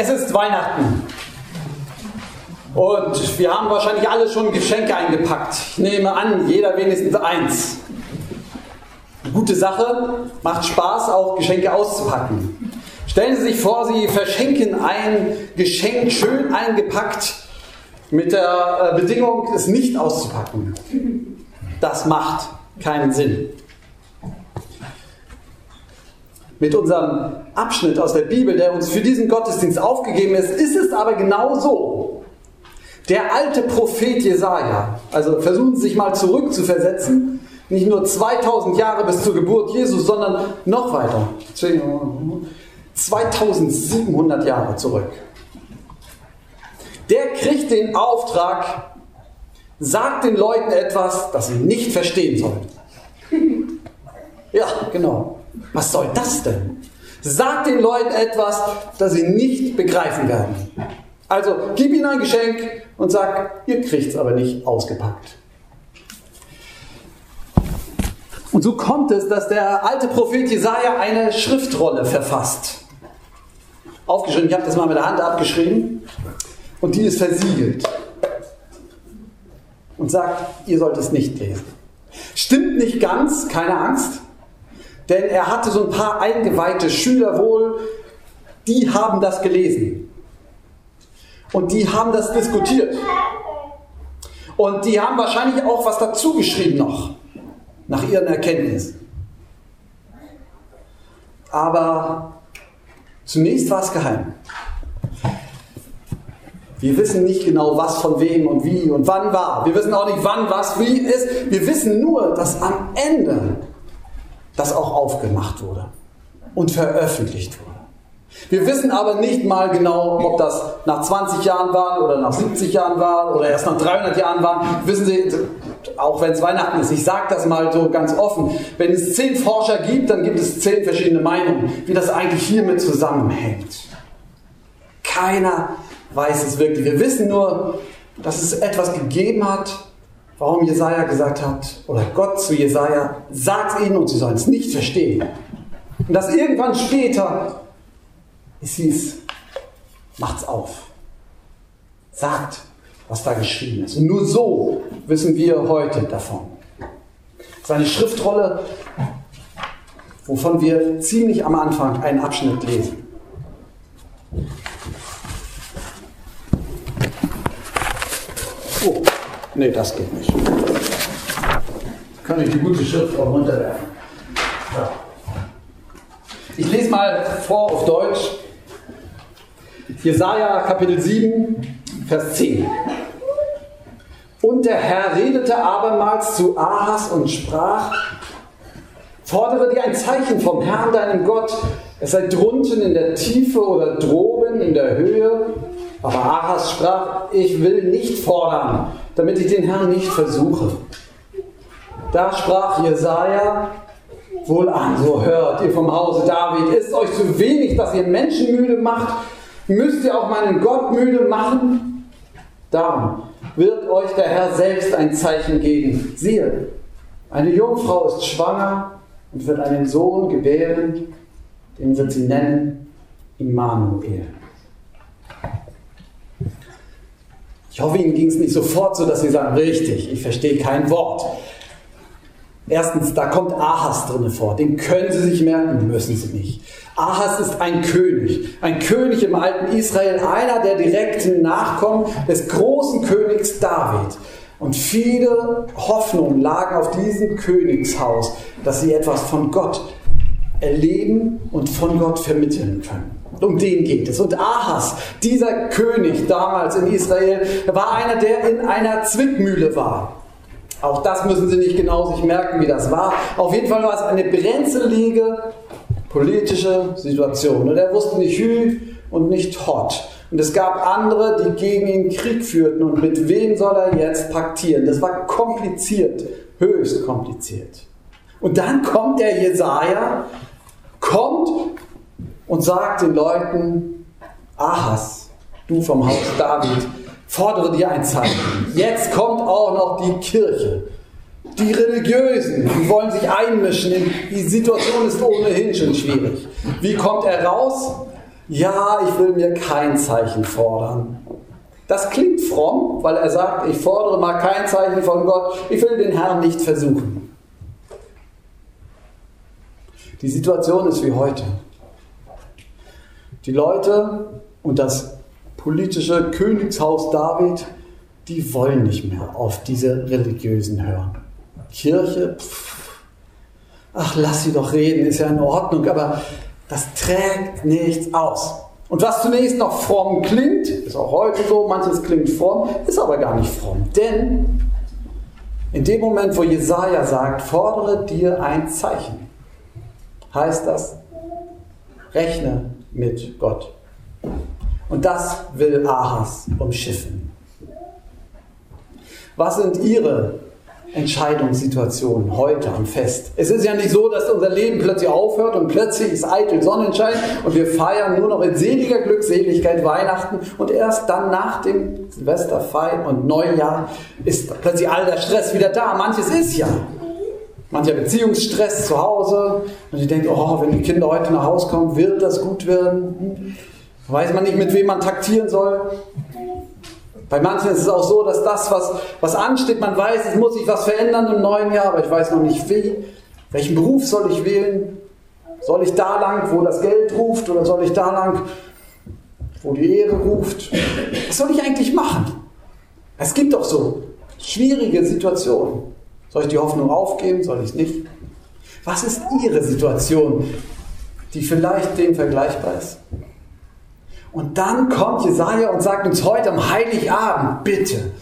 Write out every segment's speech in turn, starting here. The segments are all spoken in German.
Es ist Weihnachten. Und wir haben wahrscheinlich alle schon Geschenke eingepackt. Ich nehme an, jeder wenigstens eins. Gute Sache, macht Spaß, auch Geschenke auszupacken. Stellen Sie sich vor, Sie verschenken ein Geschenk schön eingepackt mit der äh, Bedingung, es nicht auszupacken. Das macht keinen Sinn. Mit unserem Abschnitt aus der Bibel, der uns für diesen Gottesdienst aufgegeben ist, ist es aber genau so. Der alte Prophet Jesaja, also versuchen Sie sich mal zurückzuversetzen, nicht nur 2000 Jahre bis zur Geburt Jesus, sondern noch weiter. 2700 Jahre zurück. Der kriegt den Auftrag, sagt den Leuten etwas, das sie nicht verstehen sollen. Ja, genau. Was soll das denn? Sagt den Leuten etwas, das sie nicht begreifen werden. Also gib ihnen ein Geschenk und sag, ihr kriegt es aber nicht ausgepackt. Und so kommt es, dass der alte Prophet Jesaja eine Schriftrolle verfasst. Aufgeschrieben, ich habe das mal mit der Hand abgeschrieben. Und die ist versiegelt. Und sagt, ihr sollt es nicht lesen. Stimmt nicht ganz, keine Angst. Denn er hatte so ein paar eingeweihte Schüler wohl, die haben das gelesen. Und die haben das diskutiert. Und die haben wahrscheinlich auch was dazu geschrieben noch nach ihren Erkenntnissen. Aber zunächst war es geheim. Wir wissen nicht genau, was von wem und wie und wann war. Wir wissen auch nicht, wann was wie ist. Wir wissen nur, dass am Ende das auch aufgemacht wurde und veröffentlicht wurde. Wir wissen aber nicht mal genau, ob das nach 20 Jahren war oder nach 70 Jahren war oder erst nach 300 Jahren war. Wissen Sie, auch wenn es Weihnachten ist, ich sage das mal so ganz offen, wenn es zehn Forscher gibt, dann gibt es zehn verschiedene Meinungen, wie das eigentlich hiermit zusammenhängt. Keiner weiß es wirklich. Wir wissen nur, dass es etwas gegeben hat, warum Jesaja gesagt hat, oder Gott zu Jesaja, sagt ihnen und sie sollen es nicht verstehen. Und dass irgendwann später es hieß, macht's auf. Sagt, was da geschrieben ist. Und nur so wissen wir heute davon. Es ist eine Schriftrolle, wovon wir ziemlich am Anfang einen Abschnitt lesen. Oh, nee, das geht nicht. Kann ich die gute Schrift auch runterwerfen? Ja. Ich lese mal vor auf Deutsch. Jesaja Kapitel 7, Vers 10. Und der Herr redete abermals zu Ahas und sprach, fordere dir ein Zeichen vom Herrn, deinem Gott, es sei drunten in der Tiefe oder droben in der Höhe. Aber Ahas sprach, ich will nicht fordern, damit ich den Herrn nicht versuche. Da sprach Jesaja, wohl an, so hört ihr vom Hause David, ist euch zu wenig, dass ihr Menschen müde macht, müsst ihr auch meinen Gott müde machen? Darum wird euch der Herr selbst ein Zeichen geben. Siehe, eine Jungfrau ist schwanger und wird einen Sohn gebären, den wird sie nennen Immanuel. Ich hoffe, Ihnen ging es nicht sofort so, dass Sie sagen, richtig, ich verstehe kein Wort. Erstens, da kommt Ahas drin vor. Den können Sie sich merken, müssen Sie nicht. Ahas ist ein König. Ein König im alten Israel, einer der direkten Nachkommen des großen Königs David. Und viele Hoffnungen lagen auf diesem Königshaus, dass sie etwas von Gott erleben und von Gott vermitteln können. Um den geht es. Und Ahas, dieser König damals in Israel, war einer, der in einer Zwickmühle war. Auch das müssen Sie nicht genau sich merken, wie das war. Auf jeden Fall war es eine brenzlige politische Situation. Und er wusste nicht Hü und nicht Hot. Und es gab andere, die gegen ihn Krieg führten. Und mit wem soll er jetzt paktieren? Das war kompliziert, höchst kompliziert. Und dann kommt der Jesaja, kommt und sagt den Leuten: Ahas, du vom Haus David, fordere dir ein Zeichen. Jetzt kommt auch noch die Kirche. Die Religiösen, die wollen sich einmischen. Die Situation ist ohnehin schon schwierig. Wie kommt er raus? ja, ich will mir kein Zeichen fordern. Das klingt fromm, weil er sagt, ich fordere mal kein Zeichen von Gott, ich will den Herrn nicht versuchen. Die Situation ist wie heute. Die Leute und das politische Königshaus David, die wollen nicht mehr auf diese Religiösen hören. Kirche, pff, ach, lass sie doch reden, ist ja in Ordnung, aber das trägt nichts aus. Und was zunächst noch fromm klingt, ist auch heute so, manches klingt fromm, ist aber gar nicht fromm. Denn in dem Moment, wo Jesaja sagt, fordere dir ein Zeichen, heißt das, rechne mit Gott. Und das will Ahas umschiffen. Was sind Ihre Entscheidungssituationen heute am Fest? Es ist ja nicht so, dass unser Leben plötzlich aufhört und plötzlich ist eitel Sonnenschein und wir feiern nur noch in seliger Glückseligkeit Weihnachten und erst dann nach dem Silvesterfeier und Neujahr ist plötzlich all der Stress wieder da. Manches ist ja. Mancher Beziehungsstress zu Hause und ich denke, oh, wenn die Kinder heute nach Hause kommen, wird das gut werden. Weiß man nicht, mit wem man taktieren soll. Bei manchen ist es auch so, dass das, was, was ansteht, man weiß, es muss sich was verändern im neuen Jahr, aber ich weiß noch nicht wie. Welchen Beruf soll ich wählen? Soll ich da lang, wo das Geld ruft, oder soll ich da lang, wo die Ehre ruft? Was soll ich eigentlich machen? Es gibt doch so schwierige Situationen. Soll ich die Hoffnung aufgeben? Soll ich es nicht? Was ist Ihre Situation, die vielleicht dem vergleichbar ist? Und dann kommt Jesaja und sagt uns heute am Heiligabend, bitte,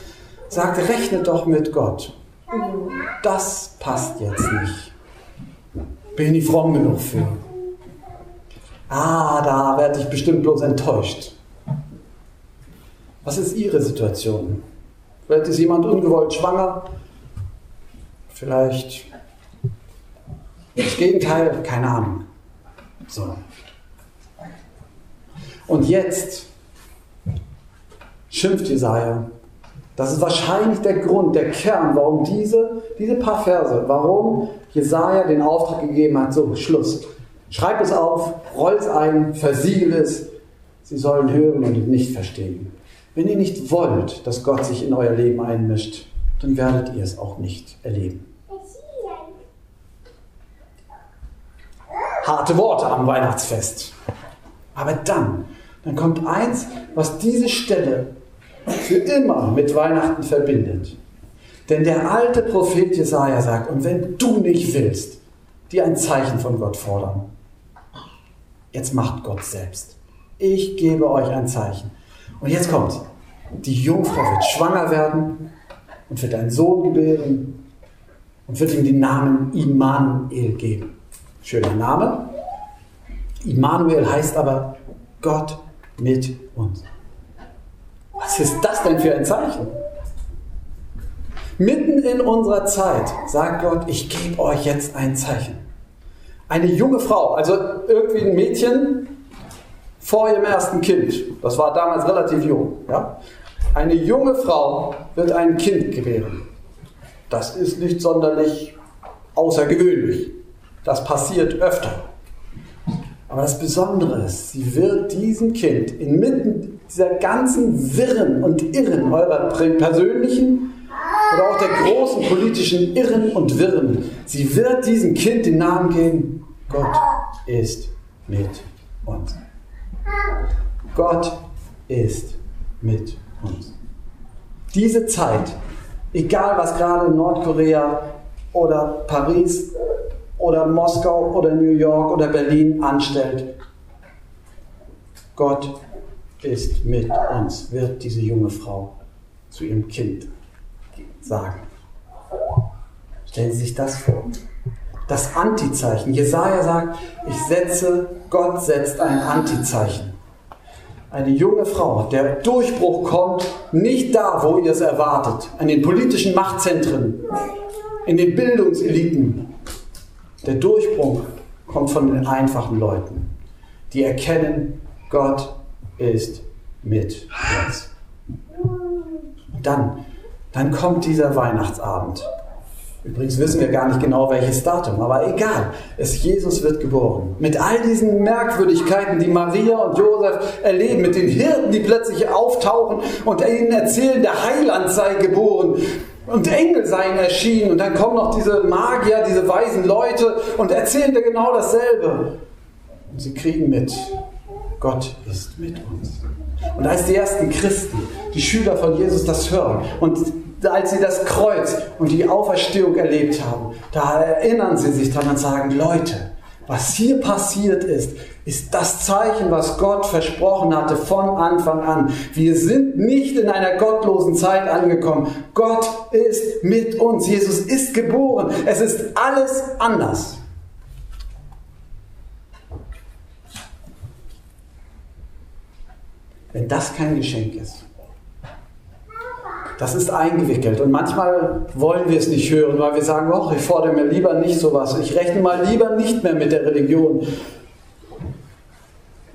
sagt, rechnet doch mit Gott. Das passt jetzt nicht. Bin ich fromm genug für. Ah, da werde ich bestimmt bloß enttäuscht. Was ist Ihre Situation? Vielleicht ist jemand ungewollt schwanger. Vielleicht das Gegenteil, keine Ahnung. So. Und jetzt schimpft Jesaja. Das ist wahrscheinlich der Grund, der Kern, warum diese, diese paar Verse, warum Jesaja den Auftrag gegeben hat: so, Schluss. Schreib es auf, roll es ein, versiegel es. Sie sollen hören und nicht verstehen. Wenn ihr nicht wollt, dass Gott sich in euer Leben einmischt, dann werdet ihr es auch nicht erleben. Harte Worte am Weihnachtsfest. Aber dann dann kommt eins, was diese Stelle für immer mit Weihnachten verbindet. Denn der alte Prophet Jesaja sagt: Und wenn du nicht willst, die ein Zeichen von Gott fordern, jetzt macht Gott selbst. Ich gebe euch ein Zeichen. Und jetzt kommt: Die Jungfrau wird schwanger werden und wird einen Sohn gebären und wird ihm den Namen Immanuel geben. Schöner Name. Immanuel heißt aber Gott mit uns. Was ist das denn für ein Zeichen? Mitten in unserer Zeit sagt Gott, ich gebe euch jetzt ein Zeichen. Eine junge Frau, also irgendwie ein Mädchen vor ihrem ersten Kind, das war damals relativ jung, ja? Eine junge Frau wird ein Kind gebären. Das ist nicht sonderlich außergewöhnlich. Das passiert öfter. Aber das Besondere ist, sie wird diesem Kind inmitten dieser ganzen Wirren und Irren eurer persönlichen oder auch der großen politischen Irren und Wirren, sie wird diesem Kind den Namen geben, Gott ist mit uns. Gott ist mit uns. Diese Zeit, egal was gerade in Nordkorea oder Paris oder Moskau oder New York oder Berlin anstellt. Gott ist mit uns, wird diese junge Frau zu ihrem Kind sagen. Stellen Sie sich das vor. Das Antizeichen. Jesaja sagt, ich setze, Gott setzt ein Antizeichen. Eine junge Frau, der Durchbruch kommt nicht da, wo ihr es erwartet, an den politischen Machtzentren, in den Bildungseliten, der Durchbruch kommt von den einfachen Leuten, die erkennen, Gott ist mit uns. Dann, dann kommt dieser Weihnachtsabend. Übrigens wissen wir gar nicht genau welches Datum, aber egal. Es Jesus wird geboren. Mit all diesen Merkwürdigkeiten, die Maria und Josef erleben, mit den Hirten, die plötzlich auftauchen und ihnen erzählen, der Heiland sei geboren und Engel seien erschienen und dann kommen noch diese Magier, diese weisen Leute und erzählen dir genau dasselbe. Und sie kriegen mit, Gott ist mit uns. Und als die ersten Christen, die Schüler von Jesus das hören und als sie das Kreuz und die Auferstehung erlebt haben, da erinnern sie sich daran und sagen, Leute, was hier passiert ist, ist das Zeichen, was Gott versprochen hatte von Anfang an. Wir sind nicht in einer gottlosen Zeit angekommen. Gott ist mit uns. Jesus ist geboren. Es ist alles anders. Wenn das kein Geschenk ist, das ist eingewickelt. Und manchmal wollen wir es nicht hören, weil wir sagen, ich fordere mir lieber nicht sowas. Ich rechne mal lieber nicht mehr mit der Religion.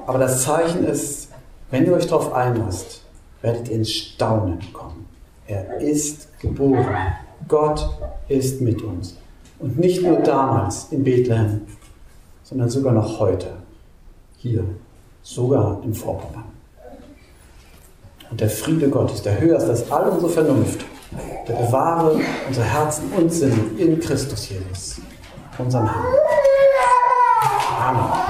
Aber das Zeichen ist, wenn ihr euch darauf einlasst, werdet ihr ins Staunen kommen. Er ist geboren. Gott ist mit uns. Und nicht nur damals in Bethlehem, sondern sogar noch heute. Hier, sogar im Vorpommern. Und der Friede Gottes, der höher ist als all unsere Vernunft, der bewahre unser Herzen und Sinn in Christus Jesus, unserem Herrn. Amen.